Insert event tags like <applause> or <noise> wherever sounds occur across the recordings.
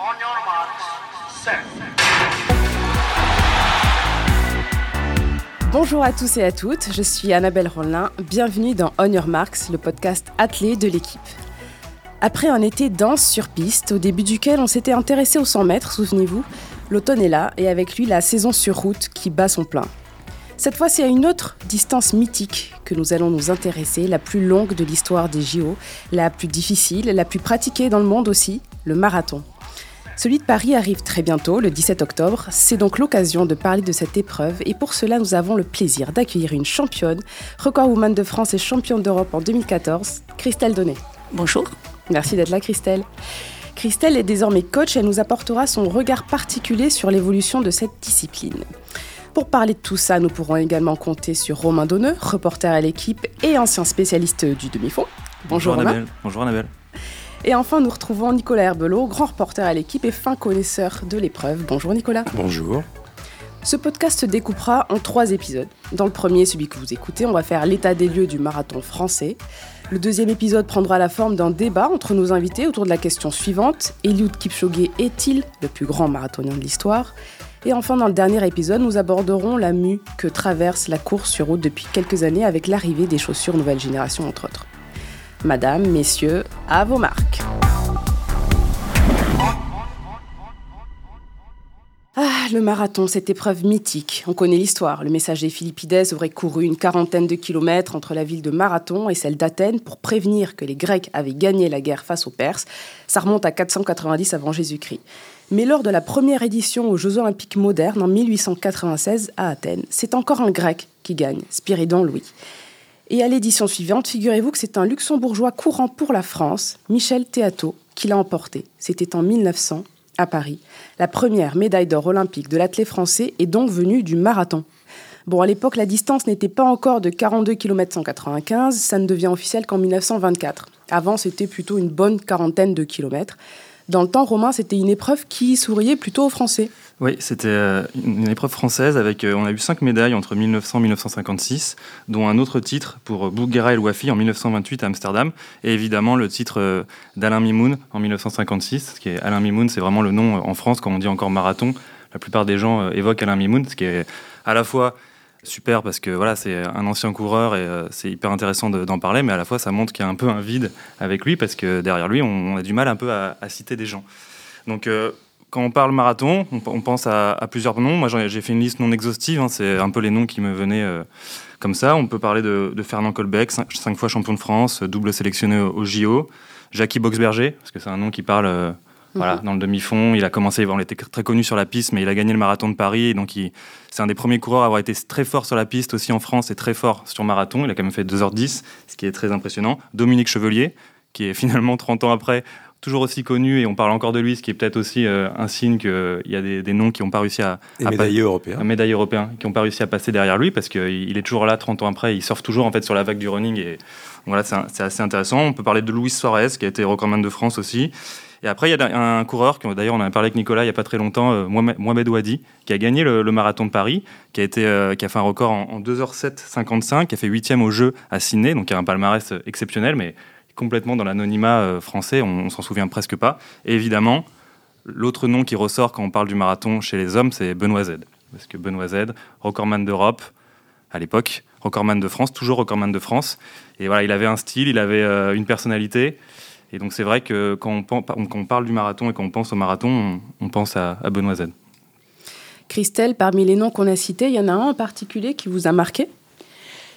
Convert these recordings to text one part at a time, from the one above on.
On your marks. Bonjour à tous et à toutes, je suis Annabelle Rollin. Bienvenue dans On Your Marks, le podcast attelé de l'équipe. Après un été dense sur piste, au début duquel on s'était intéressé aux 100 mètres, souvenez-vous, l'automne est là et avec lui la saison sur route qui bat son plein. Cette fois, c'est à une autre distance mythique que nous allons nous intéresser, la plus longue de l'histoire des JO, la plus difficile, la plus pratiquée dans le monde aussi, le marathon. Celui de Paris arrive très bientôt, le 17 octobre. C'est donc l'occasion de parler de cette épreuve et pour cela, nous avons le plaisir d'accueillir une championne, record woman de France et championne d'Europe en 2014, Christelle Donnet. Bonjour. Merci d'être là, Christelle. Christelle est désormais coach et elle nous apportera son regard particulier sur l'évolution de cette discipline. Pour parler de tout ça, nous pourrons également compter sur Romain Donneux, reporter à l'équipe et ancien spécialiste du demi-fond. Bonjour, Romain. Annabelle. Bonjour Annabelle. Et enfin, nous retrouvons Nicolas Herbelot, grand reporter à l'équipe et fin connaisseur de l'épreuve. Bonjour Nicolas. Bonjour. Ce podcast se découpera en trois épisodes. Dans le premier, celui que vous écoutez, on va faire l'état des lieux du marathon français. Le deuxième épisode prendra la forme d'un débat entre nos invités autour de la question suivante Eliud Kipchoge est-il le plus grand marathonien de l'histoire? Et enfin, dans le dernier épisode, nous aborderons la mue que traverse la course sur route depuis quelques années avec l'arrivée des chaussures nouvelle génération, entre autres. Madame, messieurs, à vos marques. Ah, le marathon, cette épreuve mythique. On connaît l'histoire. Le messager Philippides aurait couru une quarantaine de kilomètres entre la ville de Marathon et celle d'Athènes pour prévenir que les Grecs avaient gagné la guerre face aux Perses. Ça remonte à 490 avant Jésus-Christ. Mais lors de la première édition aux Jeux Olympiques modernes en 1896 à Athènes, c'est encore un Grec qui gagne, Spiridon Louis. Et à l'édition suivante, figurez-vous que c'est un luxembourgeois courant pour la France, Michel Théato, qui l'a emporté. C'était en 1900 à Paris. La première médaille d'or olympique de l'athlète français est donc venue du marathon. Bon, à l'époque, la distance n'était pas encore de 42 km 195, ça ne devient officiel qu'en 1924. Avant, c'était plutôt une bonne quarantaine de kilomètres. Dans le temps romain, c'était une épreuve qui souriait plutôt aux Français. Oui, c'était euh, une épreuve française avec, euh, on a eu cinq médailles entre 1900 et 1956, dont un autre titre pour Bouguera El Wafi en 1928 à Amsterdam, et évidemment le titre euh, d'Alain Mimoun en 1956, qui est Alain Mimoun, c'est vraiment le nom en France quand on dit encore marathon. La plupart des gens évoquent Alain Mimoun, ce qui est à la fois super parce que voilà, c'est un ancien coureur et c'est hyper intéressant d'en parler, mais à la fois ça montre qu'il y a un peu un vide avec lui parce que derrière lui, on, a du mal un peu à, citer des gens. Donc quand on parle marathon, on, pense à, plusieurs noms. Moi, j'ai fait une liste non exhaustive. Hein, c'est un peu les noms qui me venaient euh, comme ça. On peut parler de, Fernand Colbeck, cinq, fois champion de France, double sélectionné au, au JO. Jackie Boxberger, parce que c'est un nom qui parle voilà, dans le demi-fond. Il a commencé, il était très connu sur la piste, mais il a gagné le marathon de Paris. Donc, c'est un des premiers coureurs à avoir été très fort sur la piste aussi en France et très fort sur marathon. Il a quand même fait 2h10, ce qui est très impressionnant. Dominique Chevelier, qui est finalement 30 ans après toujours aussi connu et on parle encore de lui, ce qui est peut-être aussi euh, un signe qu'il y a des, des, noms qui n'ont pas réussi à. Des médaillés européens. Un médaillé européen qui n'ont pas réussi à passer derrière lui parce qu'il est toujours là 30 ans après, il surfe toujours en fait sur la vague du running et voilà, c'est assez intéressant. On peut parler de Luis Suarez qui a été recordman de France aussi. Et après, il y a un coureur, d'ailleurs, on en a parlé avec Nicolas il n'y a pas très longtemps, euh, Mohamed Ouadi, qui a gagné le, marathon de Paris, qui a, été, euh, qui a fait un record en, en 2h7,55, qui a fait 8 au jeu à Sydney, donc il a un palmarès exceptionnel, mais complètement dans l'anonymat euh, français, on, on s'en souvient presque pas. Et évidemment, l'autre nom qui ressort quand on parle du marathon chez les hommes, c'est Benoît Z. Parce que Benoît Z, recordman d'Europe à l'époque, recordman de France, toujours recordman de France. Et voilà, il avait un style, il avait euh, une personnalité. Et donc c'est vrai que quand on, quand on, parle du marathon et quand on pense au marathon, on, on pense à, à Benoît Z. Christelle, parmi les noms qu'on a cités, il y en a un en particulier qui vous a marqué?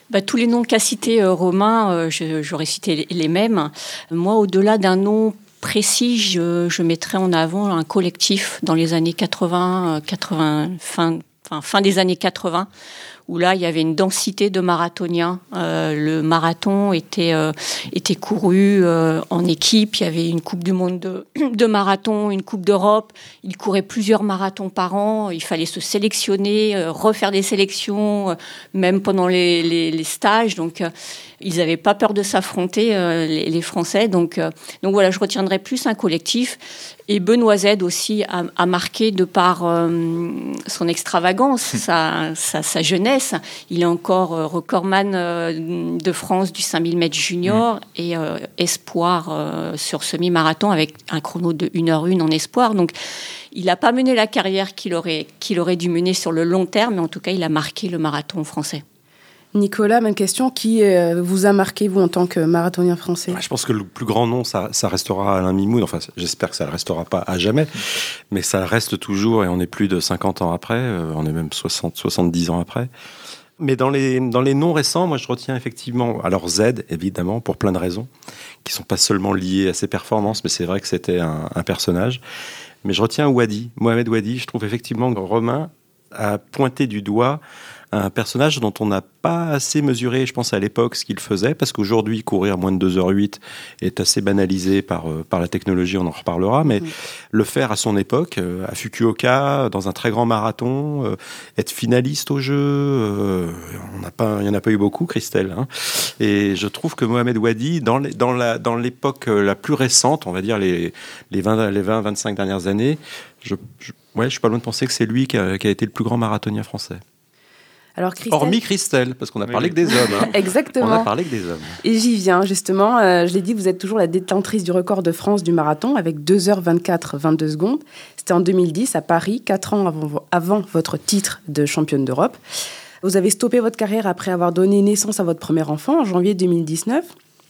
Bah, tous les noms qu'a cités euh, Romain, euh, j'aurais cité les, les, mêmes. Moi, au-delà d'un nom précis, je, je, mettrais en avant un collectif dans les années 80, 80 fin, enfin, fin des années 80, où là, il y avait une densité de marathoniens. Euh, le marathon était, euh, était couru euh, en équipe. Il y avait une Coupe du Monde de, <clears throat> de marathon, une Coupe d'Europe. Il courait plusieurs marathons par an. Il fallait se sélectionner, refaire des sélections, même pendant les, les, stages. Donc, ils n'avaient pas peur de s'affronter, les, les, Français. Donc, donc voilà, je retiendrai plus un collectif. Et Benoît Z aussi a, a marqué de par son extravagance, sa, sa, sa jeunesse. Il est encore recordman de France du 5000 mètres junior et espoir sur semi-marathon avec un chrono de 1h01 en espoir. Donc, il n'a pas mené la carrière qu'il aurait, qu'il aurait dû mener sur le long terme, mais en tout cas, il a marqué le marathon français. Nicolas, même question. Qui euh, vous a marqué, vous, en tant que marathonien français? Je pense que le plus grand nom, ça, restera Alain Mimoun. Enfin, j'espère que ça ne restera pas à jamais, mais ça reste toujours, et on est plus de 50 ans après, euh, on est même 60, 70 ans après. Mais dans les, dans les noms récents, moi, je retiens effectivement, alors Z, évidemment, pour plein de raisons, qui sont pas seulement liées à ses performances, mais c'est vrai que c'était un, un, personnage. Mais je retiens Wadi, Mohamed Wadi. Je trouve effectivement que Romain a pointé du doigt un personnage dont on n'a pas assez mesuré, je pense, à l'époque, ce qu'il faisait, parce qu'aujourd'hui, courir moins de 2h08 est assez banalisé par, euh, par la technologie, on en reparlera, mais le faire à son époque, euh, à Fukuoka, dans un très grand marathon, euh, être finaliste au jeu, il n'y en a pas eu beaucoup, Christelle. Hein. Et je trouve que Mohamed Wadi, dans, les, dans, la, dans l'époque la plus récente, on va dire les, les 20, les 20 25 dernières années, je, je, ouais, je suis pas loin de penser que c'est lui qui a, qui a été le plus grand marathonien français. Alors Hormis Christelle, parce qu'on a parlé que des hommes. Hein. <laughs> Exactement. On a parlé que des hommes. Et j'y viens, justement. Euh, je l'ai dit, vous êtes toujours la détentrice du record de France du marathon avec 2h24, 22 secondes. C'était en 2010 à Paris, 4 ans avant, avant votre titre de championne d'Europe. Vous avez stoppé votre carrière après avoir donné naissance à votre premier enfant en janvier 2019.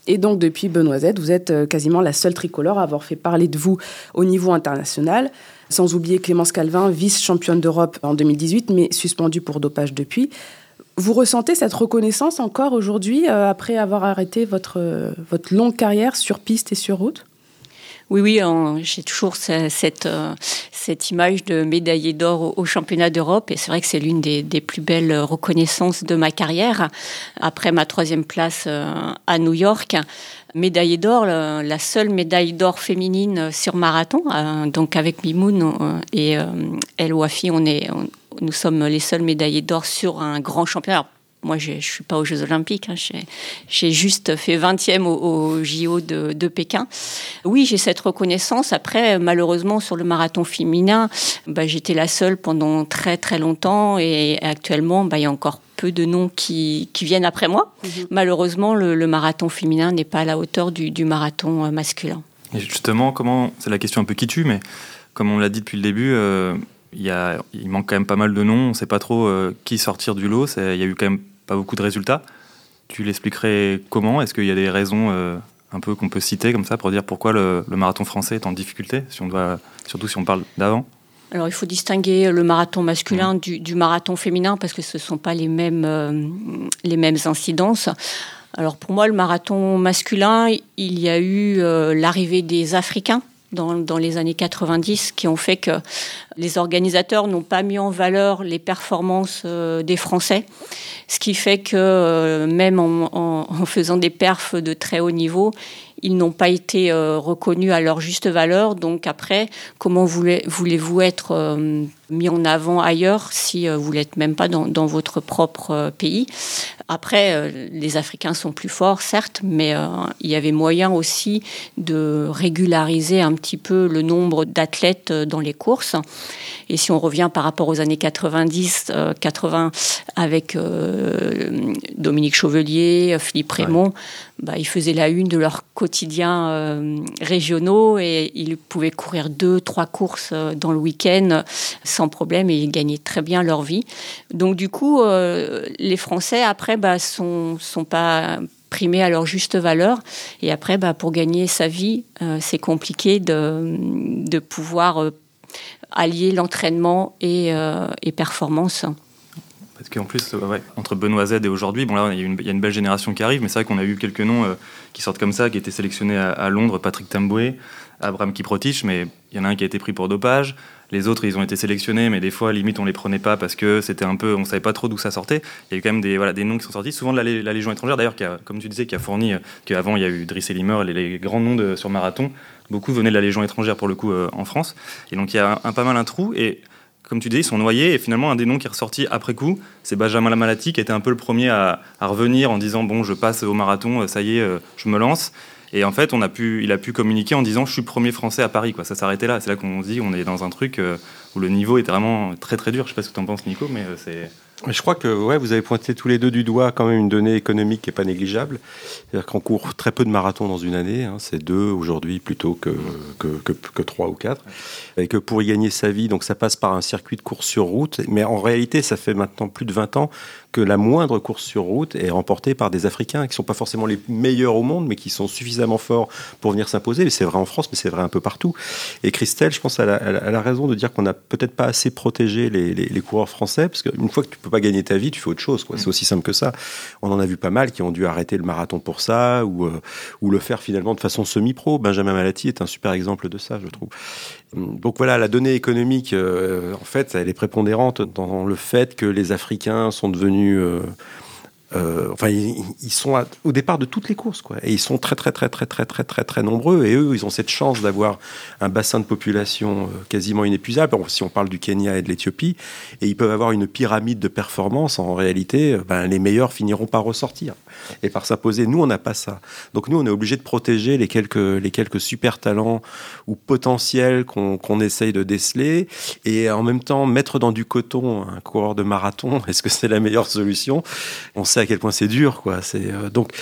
Et donc, depuis Benoît vous êtes euh, quasiment la seule tricolore à avoir fait parler de vous au niveau international. Sans oublier Clémence Calvin, vice-championne d'Europe en 2018, mais suspendue pour dopage depuis. Vous ressentez cette reconnaissance encore aujourd'hui, euh, après avoir arrêté votre, euh, votre longue carrière sur piste et sur route? Oui, oui, j'ai toujours cette, euh, cette image de médaillé d'or au, championnat d'Europe et c'est vrai que c'est l'une des, plus belles reconnaissances de ma carrière. Après ma troisième place à New York, médaillé d'or, la seule médaille d'or féminine sur marathon, donc avec Mimoun et El Wafi, nous sommes les seuls médaillés d'or sur un grand championnat. Moi, je ne suis pas aux Jeux Olympiques. Hein, j'ai juste fait 20e au, JO de, Pékin. Oui, j'ai cette reconnaissance. Après, malheureusement, sur le marathon féminin, bah, j'étais la seule pendant très très longtemps. Et actuellement, bah, il y a encore peu de noms qui, viennent après moi. Mhm. Malheureusement, le, marathon féminin n'est pas à la hauteur du, marathon euh, masculin. Et justement, comment c'est la question un peu qui tue, mais comme on l'a dit depuis le début, euh, il, manque quand même pas mal de noms. On ne sait pas trop euh, qui sortir du lot. Il y a eu quand même pas beaucoup de résultats. Tu l'expliquerais comment? Est-ce qu'il y a des raisons euh, un peu qu'on peut citer comme ça pour dire pourquoi le, marathon français est en difficulté, si on doit, surtout si on parle d'avant? Alors il faut distinguer le marathon masculin mmh. du, marathon féminin parce que ce ne sont pas les mêmes, euh, les mêmes incidences. Alors pour moi, le marathon masculin, il y a eu l'arrivée des Africains dans, les années 90 qui ont fait que les organisateurs n'ont pas mis en valeur les performances euh, des Français, ce qui fait que euh, même <laughs> en, faisant des perfs de très haut niveau, ils n'ont pas été euh, reconnus à leur juste valeur. Donc après, comment voulez-vous être mis en avant ailleurs si vous l'êtes même pas dans, votre propre pays? Après, les Africains sont plus forts, certes, mais il y avait moyen aussi de régulariser un petit peu le nombre d'athlètes dans les courses. Et si on revient par rapport aux années 90, 80, avec Dominique Chauvelier, Philippe Raymond, bah, ils faisaient la une de leurs quotidiens régionaux et ils pouvaient courir deux, trois courses dans le week-end sans problème et ils gagnaient très bien leur vie. Donc du coup, les Français, après, bah, sont, sont pas primés à leur juste valeur. Et après, bah, pour gagner sa vie, euh, c'est compliqué de, de pouvoir euh, allier l'entraînement et, euh, et, performance. Parce qu'en plus, entre Benoît Z et aujourd'hui, bon là, il y, a une, belle génération qui arrive, mais c'est vrai qu'on a eu quelques noms qui sortent comme ça, qui étaient sélectionnés à, à Londres, Patrick Tamboué, Abraham Kiprotich, mais il y en a un qui a été pris pour dopage. Les autres, ils ont été sélectionnés, mais des fois, limite, on les prenait pas parce que c'était un peu, on savait pas trop d'où ça sortait. Il y a quand même des, voilà, des noms qui sont sortis, souvent de la, Légion étrangère, d'ailleurs, comme tu disais, qui a fourni, euh, qu'avant, il y a eu Driss Limer, les, les, grands noms de, sur marathon. Beaucoup venaient de la Légion étrangère, pour le coup, euh, en France. Et donc, il y a un, pas mal un trou. Et comme tu dis, ils sont noyés. Et finalement, un des noms qui est ressorti après coup, c'est Benjamin Lamalati, qui était un peu le premier à, revenir en disant Bon, je passe au marathon, ça y est, euh, je me lance. Et en fait, il a pu communiquer en disant je suis premier français à Paris. Quoi. Ça s'arrêtait là. C'est là qu'on se dit on est dans un truc euh, où le niveau est vraiment très très dur. Je sais pas ce que tu en penses, Nico, mais euh, c'est. je crois que ouais, vous avez pointé tous les deux du doigt quand même une donnée économique qui n'est pas négligeable. C'est-à-dire qu'on court très peu de marathons dans une année, hein, c'est deux aujourd'hui plutôt que, que, que, trois ou quatre. Et que pour y gagner sa vie, donc ça passe par un circuit de course sur route. Mais en réalité, ça fait maintenant plus de 20 ans que la moindre course sur route est remportée par des Africains qui ne sont pas forcément les meilleurs au monde, mais qui sont suffisamment forts pour venir s'imposer. C'est vrai en France, mais c'est vrai un peu partout. Et Christelle, je pense, elle a, elle a raison de dire qu'on n'a peut-être pas assez protégé les, les, les, coureurs français, parce qu'une fois que tu peux pas gagner ta vie, tu fais autre chose. C'est aussi simple que ça. On en a vu pas mal qui ont dû arrêter le marathon pour ça, ou, euh, ou le faire finalement de façon semi-pro. Benjamin Malati est un super exemple de ça, je trouve. Donc voilà, la donnée économique, euh, en fait, elle est prépondérante dans le fait que les Africains sont devenus euh, enfin, ils, sont au départ de toutes les courses, quoi. Et ils sont très, très, très, très, très, très, très, très nombreux. Et eux, ils ont cette chance d'avoir un bassin de population euh, quasiment inépuisable. si on parle du Kenya et de l'Éthiopie, et ils peuvent avoir une pyramide de performance. En réalité, euh, ben, les meilleurs finiront par ressortir et par s'imposer. Nous, on n'a pas ça. Donc nous, on est obligé de protéger les quelques, les quelques super talents ou potentiels qu'on essaye de déceler, et en même temps mettre dans du coton un coureur de marathon. <laughs> Est-ce que c'est la meilleure solution? On sait à quel point c'est dur, quoi. Euh, donc,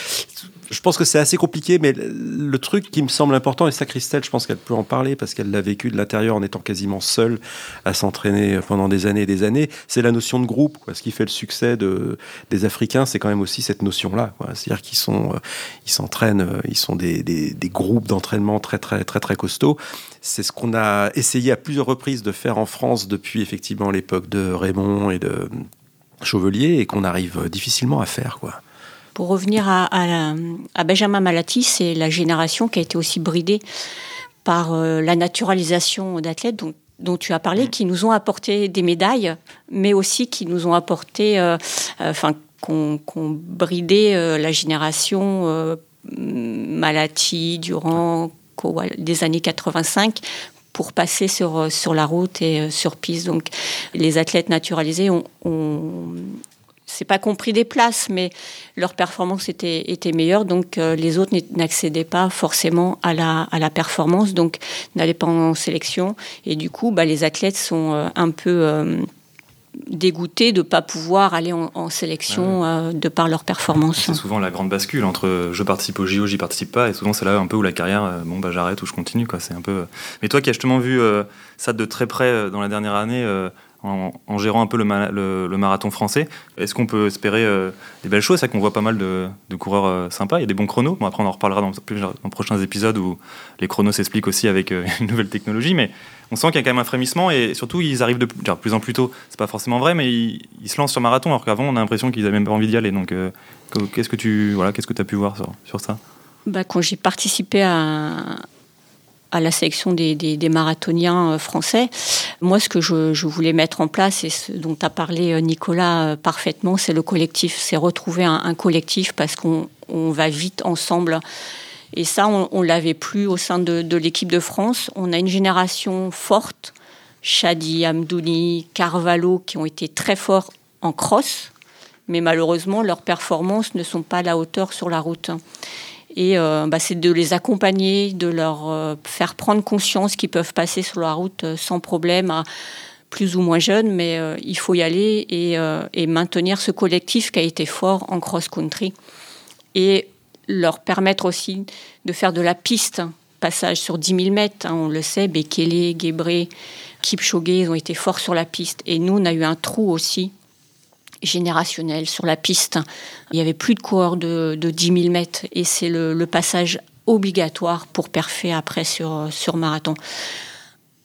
je pense que c'est assez compliqué, mais le truc qui me semble important, et ça, Christelle, je pense qu'elle peut en parler parce qu'elle l'a vécu de l'intérieur en étant quasiment seule à s'entraîner pendant des années et des années, c'est la notion de groupe. Quoi. Ce qui fait le succès de, des Africains, c'est quand même aussi cette notion-là. C'est-à-dire qu'ils sont, euh, ils s'entraînent, euh, ils sont des, groupes d'entraînement très, très, très, très costauds. C'est ce qu'on a essayé à plusieurs reprises de faire en France depuis effectivement l'époque de Raymond et de Chauvelier et qu'on arrive difficilement à faire. Quoi. Pour revenir à, à, à Benjamin Malati, c'est la génération qui a été aussi bridée par euh, la naturalisation d'athlètes dont, dont, tu as parlé, qui nous ont apporté des médailles, mais aussi qui nous ont apporté, euh, euh, enfin, qu'on qu bridé euh, la génération Malati, Durand, des années 85 pour passer sur, sur la route et sur piste. Donc les athlètes naturalisés ont, ont c'est pas compris des places, mais leur performance était, était meilleure, donc euh, les autres n'accédaient pas forcément à la, à la performance, donc n'allaient pas en sélection, et du coup, bah, les athlètes sont euh, un peu euh, dégoûtés de ne pas pouvoir aller en, en sélection ah ouais. de par leur performance. C'est souvent la grande bascule entre je participe au JO, j'y participe pas, et souvent c'est là un peu où la carrière, bon bah j'arrête ou je continue, quoi. C'est un peu. Mais toi qui as justement vu ça de très près dans la dernière année en, gérant un peu le, marathon français. Est-ce qu'on peut espérer euh, des belles choses? C'est qu'on voit pas mal de, coureurs euh, sympas. Il y a des bons chronos. Bon, après, on en reparlera dans, dans prochains épisodes où les chronos s'expliquent aussi avec euh, une nouvelle technologie. Mais on sent qu'il y a quand même un frémissement et surtout, ils arrivent de plus en plus tôt. C'est pas forcément vrai, mais ils, se lancent sur marathon alors qu'avant, on a l'impression qu'ils avaient même pas envie d'y aller. Donc, qu'est-ce que tu voilà, qu'est-ce que as pu voir sur, sur ça? Bah, Quand j'ai participé à à la sélection des, des, marathoniens français. Moi, ce que je, voulais mettre en place, et ce dont a parlé Nicolas parfaitement, c'est le collectif. C'est retrouver un, collectif parce qu'on on va vite ensemble. Et ça, on ne l'avait plus au sein de, de l'équipe de France. On a une génération forte, Shadi, Amdouni, Carvalho, qui ont été très forts en cross, mais malheureusement, leurs performances ne sont pas à la hauteur sur la route et euh, bah, c'est de les accompagner, de leur euh, faire prendre conscience qu'ils peuvent passer sur la route euh, sans problème, à plus ou moins jeunes, mais il faut y aller et, maintenir ce collectif qui a été fort en cross-country et leur permettre aussi de faire de la piste, passage sur 10 000 mètres, hein, on le sait, Bekele, Gebré, Kipchoge, ils ont été forts sur la piste. Et nous, on a eu un trou aussi générationnel sur la piste. Il n'y avait plus de coureurs de, de 10 000 mètres et c'est le, le, passage obligatoire pour perfer après sur, sur marathon.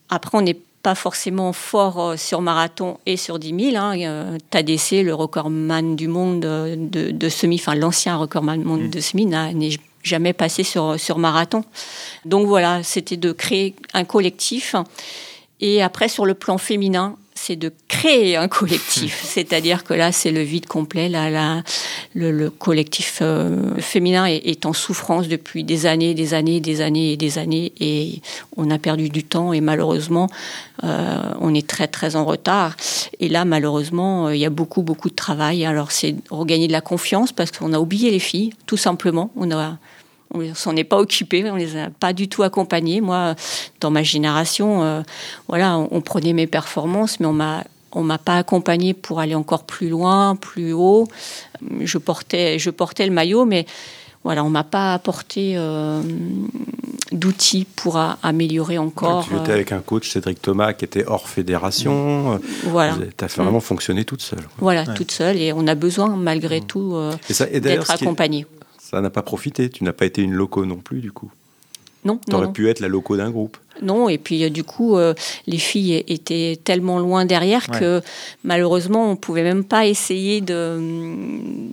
Après, on n'est pas forcément fort sur marathon et sur 10 000. Hein. TADC, le recordman du monde de, de semi, enfin l'ancien recordman du monde mmh. de semi, n'est jamais passé sur, sur marathon. Donc voilà, c'était de créer un collectif. Et après, sur le plan féminin, c'est de créer un collectif. <laughs> C'est-à-dire que là, c'est le vide complet. Là, là le, le, collectif euh, féminin est, est, en souffrance depuis des années, des années, des années et des années. Et on a perdu du temps et malheureusement, euh, on est très, très en retard. Et là, malheureusement, il y a beaucoup, beaucoup de travail. Alors, c'est regagner de la confiance parce qu'on a oublié les filles, tout simplement. On a on s'en est pas occupé, on les a pas du tout accompagnés. Moi, dans ma génération, euh, voilà, on, on, prenait mes performances, mais on m'a on m'a pas accompagné pour aller encore plus loin, plus haut. Je portais, je portais le maillot, mais voilà, on m'a pas apporté euh, d'outils pour améliorer encore. tu étais avec un coach, Cédric Thomas, qui était hors fédération. Voilà. Tu as vraiment mm. fonctionné toute seule. Voilà, toute seule. Et on a besoin, malgré mm. tout, d'être accompagné. Ça n'a pas profité. Tu n'as pas été une loco non plus, du coup. Non. Tu aurais pu être la loco d'un groupe. Non, et puis euh, du coup, euh, les filles étaient tellement loin derrière que malheureusement, on pouvait même pas essayer de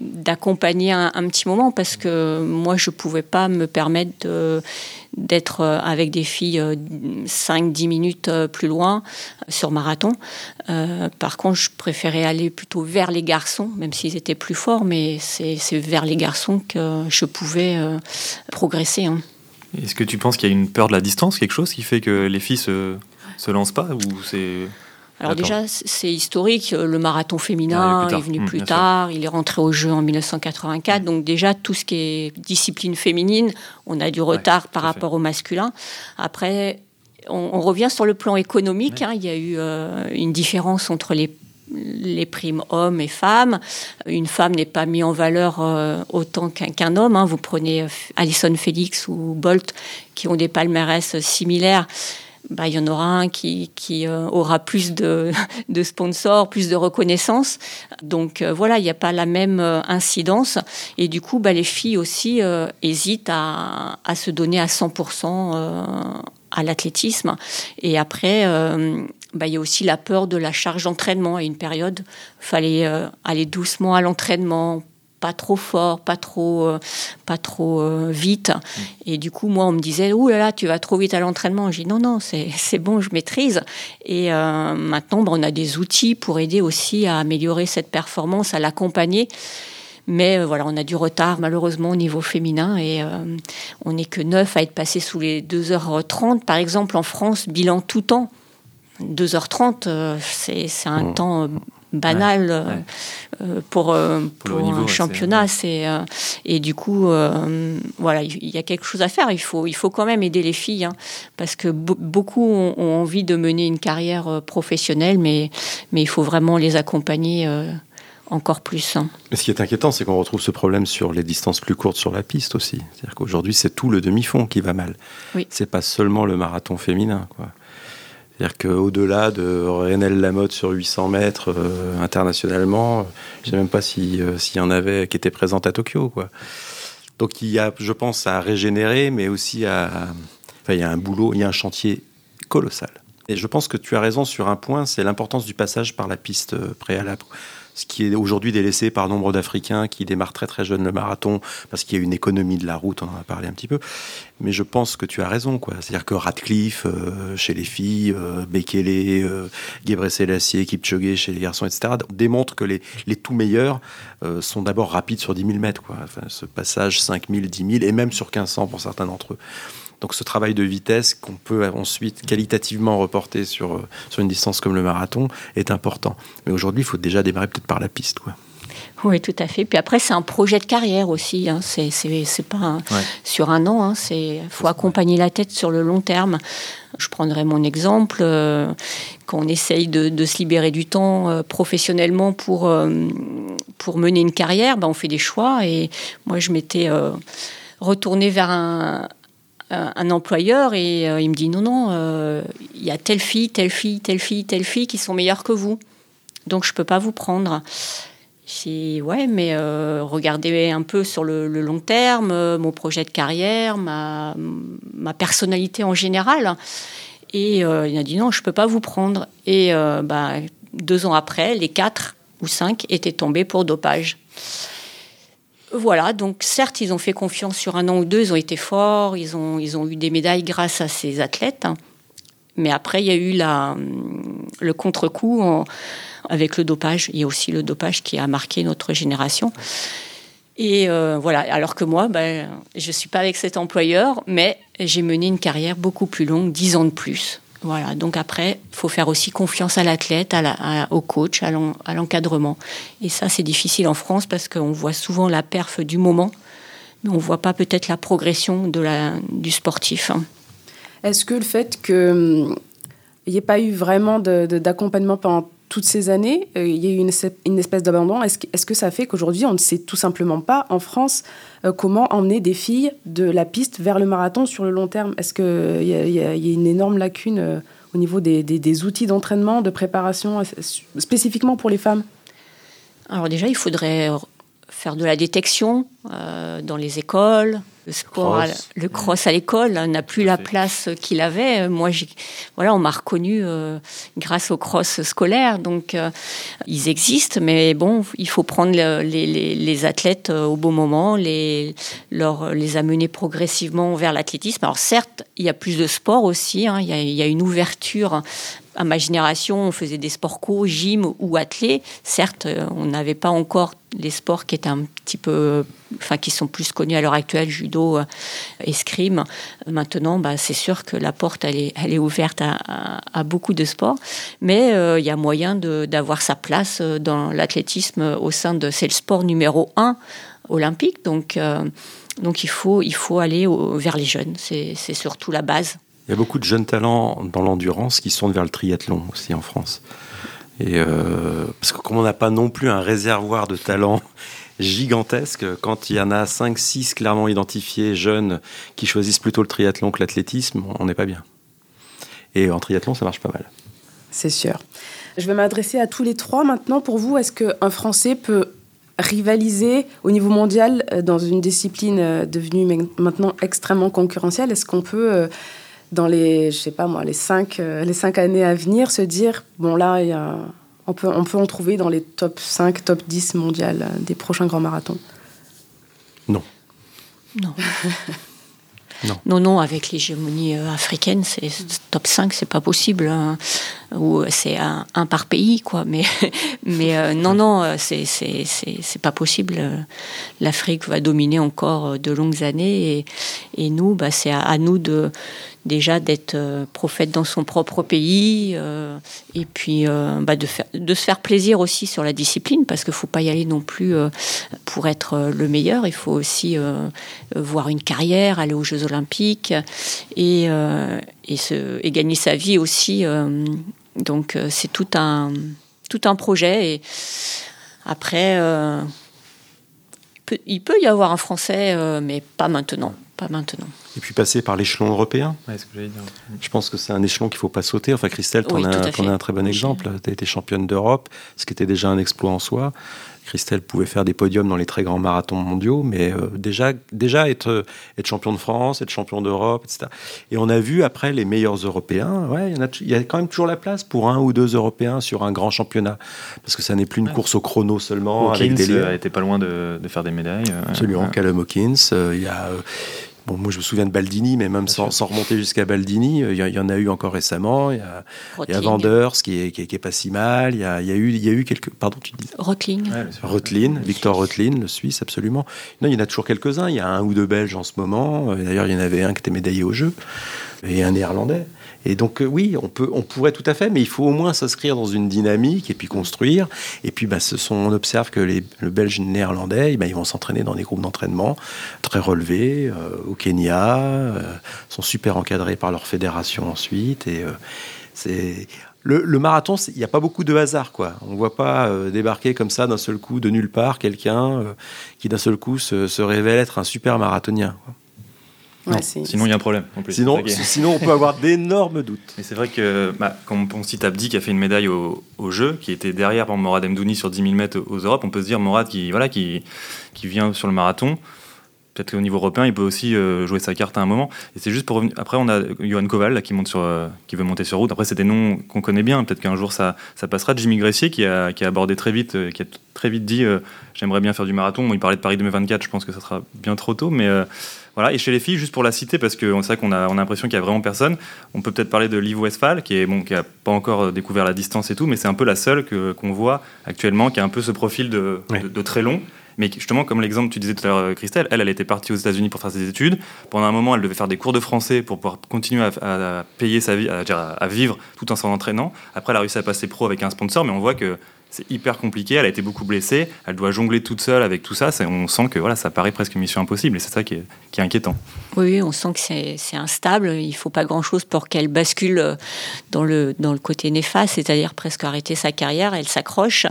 d'accompagner un, petit moment parce que moi, je pouvais pas me permettre d'être euh, avec des filles 5-10 minutes plus loin sur marathon. par contre, je préférais aller plutôt vers les garçons, même s'ils étaient plus forts, mais c'est vers les garçons que je pouvais progresser. Hein. Est-ce que tu penses qu'il y a une peur de la distance, quelque chose qui fait que les filles se, se lancent pas ou c'est alors déjà, c'est historique. Le marathon féminin est venu mmh, plus tard. Il est rentré au jeu en 1984. Donc déjà, tout ce qui est discipline féminine, on a du retard par rapport au masculin. Après, on, revient sur le plan économique. Hein. il y a eu euh, une différence entre les les primes hommes et femmes. Une femme n'est pas mise en valeur euh, autant qu'un homme. Hein. Vous prenez euh, Alison Félix ou Bolt qui ont des palmarès similaires. Bah, il y en aura un qui, euh, aura plus <laughs> de, sponsors, plus de reconnaissance. Donc voilà, il n'y a pas la même incidence. Et du coup, bah, les filles aussi hésitent à, à, se donner à 100% à l'athlétisme. Et après, bah, il y a aussi la peur de la charge d'entraînement. À une période, il fallait euh, aller doucement à l'entraînement, pas trop fort, pas trop, euh, pas trop euh, vite. Mm. Et du coup, moi, on me disait, ouh là là, tu vas trop vite à l'entraînement. Je dis, non, non, <laughs> c'est bon, je maîtrise. Et maintenant, bah, on a des outils pour aider aussi à améliorer cette performance, à l'accompagner. Mais voilà, on a du retard malheureusement au niveau féminin et on n'est que neuf à être passé sous les 2h30. Par exemple, en France, bilan tout temps. 2h30, euh, c'est un mmh. temps euh, banal euh, pour, pour, un championnat. C'est et du coup, voilà, il y a quelque chose à faire. Il faut, il faut quand même aider les filles, hein, parce que beaucoup ont, envie de mener une carrière professionnelle, mais, mais il faut vraiment les accompagner. encore plus. Hein. Mais ce qui est inquiétant, c'est qu'on retrouve ce problème sur les distances plus courtes sur la piste aussi. C'est-à-dire qu'aujourd'hui, c'est tout le demi-fond qui va mal. Oui. C'est pas seulement le marathon féminin. Quoi. C'est-à-dire qu'au-delà de Renel Lamotte sur 800 mètres euh, internationalement, je ne sais même pas euh, s'il y en avait qui étaient présentes à Tokyo. Donc il y a, je pense, à régénérer, mais aussi à... Enfin, il y a un boulot, il y a un chantier colossal. Et je pense que tu as raison sur un point, c'est l'importance du passage par la piste euh, préalable ce qui est aujourd'hui délaissé par nombre d'Africains qui démarrent très très jeunes le marathon parce qu'il y a une économie de la route, on en a parlé un petit peu. Mais je pense que tu as raison, quoi. C'est-à-dire que Radcliffe euh, chez les filles, euh, Bekele, euh, Gebre Selassie, Kipchoge chez les garçons, etc., démontrent que les, les tout meilleurs euh, sont d'abord rapides sur 10 000 mètres, quoi. Enfin, ce passage 5 000, 10 000 et même sur 1500 pour certains d'entre eux. Donc ce travail de vitesse qu'on peut ensuite qualitativement reporter sur, euh, sur une distance comme le marathon est important. Mais aujourd'hui, il faut déjà démarrer peut-être par la piste. Quoi. Oui, tout à fait. Puis après, c'est un projet de carrière aussi. Hein. C'est, pas sur un an. Hein. C'est faut accompagner la tête sur le long terme. Je prendrai mon exemple. Euh, quand on essaye de, se libérer du temps euh, professionnellement pour, pour mener une carrière, ben, on fait des choix. Et moi, je m'étais retournée vers un, un employeur et euh, il me dit non, non, euh, il y a telle fille, telle fille, telle fille, telle fille qui sont meilleures que vous. Donc je peux pas vous prendre. Si ouais, mais euh, regardez un peu sur le, long terme, mon projet de carrière, ma, ma personnalité en général. Et il a dit non, je peux pas vous prendre. Et bah, deux ans après, les quatre ou cinq étaient tombés pour dopage. Voilà, donc certes, ils ont fait confiance sur un an ou deux, ils ont été forts, ils ont, ils ont eu des médailles grâce à ces athlètes. Hein. Mais après, il y a eu la, le contre-coup avec le dopage. Il y a aussi le dopage qui a marqué notre génération. Et euh, voilà, alors que moi, ben, je ne suis pas avec cet employeur, mais j'ai mené une carrière beaucoup plus longue, dix ans de plus. Voilà, donc après, il faut faire aussi confiance à l'athlète, au coach, à l'encadrement. Et ça, c'est difficile en France parce qu'on voit souvent la perf du moment, mais on ne voit pas peut-être la progression de la, du sportif. Hein. Est-ce que le fait qu'il n'y hum, ait pas eu vraiment d'accompagnement pendant toutes ces années, euh, il y a eu une, espèce d'abandon. Est-ce que, ça fait qu'aujourd'hui, on ne sait tout simplement pas, en France, euh, comment emmener des filles de la piste vers le marathon sur le long terme? Est-ce qu'il y, a une énorme lacune euh, au niveau des outils d'entraînement, de préparation, spécifiquement pour les femmes? Alors déjà, il faudrait faire de la détection euh, dans les écoles. Le sport, le cross à l'école n'a plus la place qu'il avait. Moi, voilà, on m'a reconnu euh, grâce au cross scolaire. Donc, euh, ils existent, mais bon, il faut prendre les, athlètes au bon moment, les, leur, les amener progressivement vers l'athlétisme. Alors, certes, il y a plus de sport aussi. Hein. il, y a, il, y a, une ouverture à ma génération, on faisait des sports co, gym ou athlé. Certes, on n'avait pas encore les sports qui un petit peu, enfin, qui sont plus connus à l'heure actuelle, judo, euh, escrime. Maintenant, bah, c'est sûr que la porte, elle est, ouverte à, beaucoup de sports, mais euh, il y a moyen d'avoir sa place dans l'athlétisme au sein de, c'est le sport numéro un olympique, donc. donc il faut, il faut aller vers les jeunes, c'est surtout la base. Il y a beaucoup de jeunes talents dans l'endurance qui sont vers le triathlon aussi en France. Et euh, parce que comme on n'a pas non plus un réservoir de talents <laughs> gigantesque, quand il y en a 5-6 clairement identifiés, jeunes, qui choisissent plutôt le triathlon que l'athlétisme, on n'est pas bien. Et en triathlon, ça marche pas mal. C'est sûr. Je vais m'adresser à tous les trois maintenant. Pour vous, est-ce qu'un Français peut rivaliser au niveau mondial euh, dans une discipline euh, devenue maintenant extrêmement concurrentielle? Est-ce qu'on peut dans les, je sais pas moi, les cinq, euh, les cinq années à venir, se dire, bon là, y a, on, peut, on peut en trouver dans les top 5, top 10 mondiales euh, des prochains grands marathons Non. Non. <laughs> non. non, non, avec l'hégémonie euh, africaine, c'est top 5, c'est pas possible. Hein. Ou c'est un, par pays, quoi. <laughs> Mais, mais non, non, c'est pas possible. L'Afrique va dominer encore de longues années et, et nous, bah, c'est à, nous de déjà d'être euh, prophète dans son propre pays euh, et puis euh, bah, de, faire, de se faire plaisir aussi sur la discipline parce qu'il ne faut pas y aller non plus pour être le meilleur. Il faut aussi voir une carrière, aller aux Jeux Olympiques et, et, se, et gagner sa vie aussi. donc c'est tout un, tout un projet. Et après, il peut y avoir un Français, mais pas maintenant. Pas maintenant et puis passer par l'échelon européen. je, pense que c'est un échelon qu'il ne faut pas sauter. Enfin, Christelle, tu en, as un très bon exemple. Tu as été championne d'Europe, ce qui était déjà un exploit en soi. Christelle pouvait faire des podiums dans les très grands marathons mondiaux, mais euh, déjà, déjà être, être champion de France, être champion d'Europe, etc. Et on a vu après les meilleurs Européens, ouais, il y, a, il y a quand même toujours la place pour un ou deux Européens sur un grand championnat, parce que ça n'est plus une course au chrono seulement. Hawkins avec des... Euh, était pas loin de, de, faire des médailles. Euh, Absolument, Callum Hawkins. il y a Bon, moi, je me souviens de Baldini, mais même sans, remonter jusqu'à Baldini, il y, en a eu encore récemment. Il y a, y a Vanders, qui est, qui, est, pas si mal. Il y, a, il y a, eu, il y a eu quelques. Pardon, tu dis Rotling. Rotlin, Victor Rotlin, le Suisse, absolument. Non, il y en a toujours quelques-uns. Il y a un ou deux Belges en ce moment. D'ailleurs, il y en avait un qui était médaillé au jeu. Et un Néerlandais. Et donc euh, oui, on, peut, on pourrait tout à fait, mais il faut au moins s'inscrire dans une dynamique et puis construire. Et puis bah, on observe que les, le Belge néerlandais, bah, ils vont s'entraîner dans des groupes d'entraînement très relevés euh, au Kenya, euh, sont super encadrés par leur fédération ensuite. Et c'est le, marathon, il n'y a pas beaucoup de hasard, quoi. On ne voit pas débarquer comme ça d'un seul coup, de nulle part, quelqu'un qui d'un seul coup se, révèle être un super marathonien. Sinon, il y a un problème. Sinon, sinon, on peut avoir d'énormes doutes. Mais c'est vrai que, bah, quand on cite Abdi qui a fait une médaille au, au jeu, qui était derrière par Morad Mdouni sur 10 000 mètres aux Europes, on peut se dire Morad qui, voilà, qui, qui vient sur le marathon. Peut-être qu'au niveau européen, il peut aussi euh, jouer sa carte à un moment. Et c'est juste pour revenir. Après, on a Johan Koval qui, monte sur, euh, qui veut monter sur route. Après, c'est des noms qu'on connaît bien. Peut-être qu'un jour ça, ça passera. Jimmy Gressier qui a, qui a abordé très vite, euh, qui a très vite dit J'aimerais bien faire du marathon. il parlait de Paris 2024. Je pense que ça sera bien trop tôt. Mais voilà, et chez les filles, juste pour la citer, parce qu'on sait qu'on a, on a l'impression qu'il n'y a vraiment personne, on peut peut-être parler de Liv Westphal, qui n'a bon, qui pas encore découvert la distance et tout, mais c'est un peu la seule que, qu'on voit actuellement, qui a un peu ce profil de, de, très long. Mais justement, comme l'exemple que tu disais tout à l'heure, euh, Christelle, elle, elle était partie aux États-Unis pour faire ses études. Pendant un moment, elle devait faire des cours de français pour pouvoir continuer à, payer sa vie, à, à, vivre tout en s'en entraînant. Après, elle a réussi à passer pro avec un sponsor, mais on voit que c'est hyper compliqué. Elle a été beaucoup blessée. Elle doit jongler toute seule avec tout ça. On sent que voilà, ça paraît presque mission impossible. Et c'est ça qui est, qui est, inquiétant. Oui, on sent que c'est instable. Il faut pas grand-chose pour qu'elle bascule euh, dans le, côté néfaste, c'est-à-dire presque arrêter sa carrière. Elle s'accroche,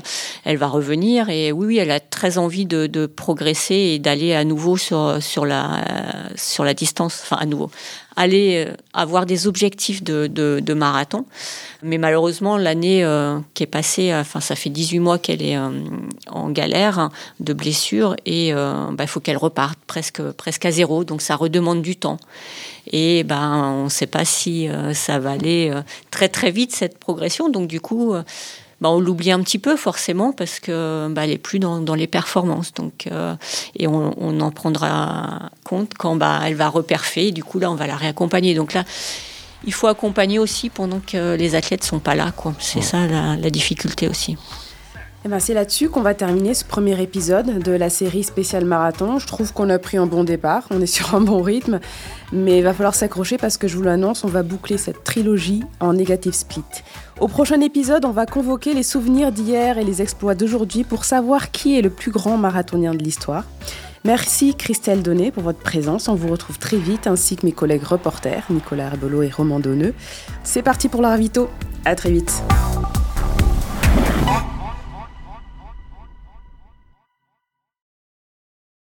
elle va revenir. Et oui, elle a très envie de, progresser et d'aller à nouveau sur, sur, la, sur la distance, enfin à nouveau, aller euh, avoir des objectifs de, de, marathon. Mais malheureusement, l'année euh, qui est passée, enfin, ça fait 18 mois qu'elle est euh, en galère de blessure et bah, il faut qu'elle reparte presque, presque à zéro. Donc ça redemande du temps. Et ben, on ne sait pas si ça va aller très très vite cette progression. Donc du coup, bah, on l'oublie un petit peu forcément parce que bah, elle est plus dans, les performances. Donc, euh, et on, en prendra compte quand bah, elle va reperfer. Et du coup, là, on va la réaccompagner. Donc là, il faut accompagner aussi pendant que les athlètes sont pas là. C'est ça la, difficulté aussi. Eh ben c'est là-dessus qu'on va terminer ce premier épisode de la série spéciale marathon. Je trouve qu'on a pris un bon départ, on est <laughs> sur un bon rythme, mais il va falloir s'accrocher parce que je vous l'annonce, on va boucler cette trilogie en négatif split. Au prochain épisode, on va convoquer les souvenirs d'hier et les exploits d'aujourd'hui pour savoir qui est le plus grand marathonien de l'histoire. Merci Christelle Donné pour votre présence. On vous retrouve très vite, ainsi que mes collègues reporters, Nicolas Herbolo et Roman Donneux. C'est parti pour la ravito. À très vite.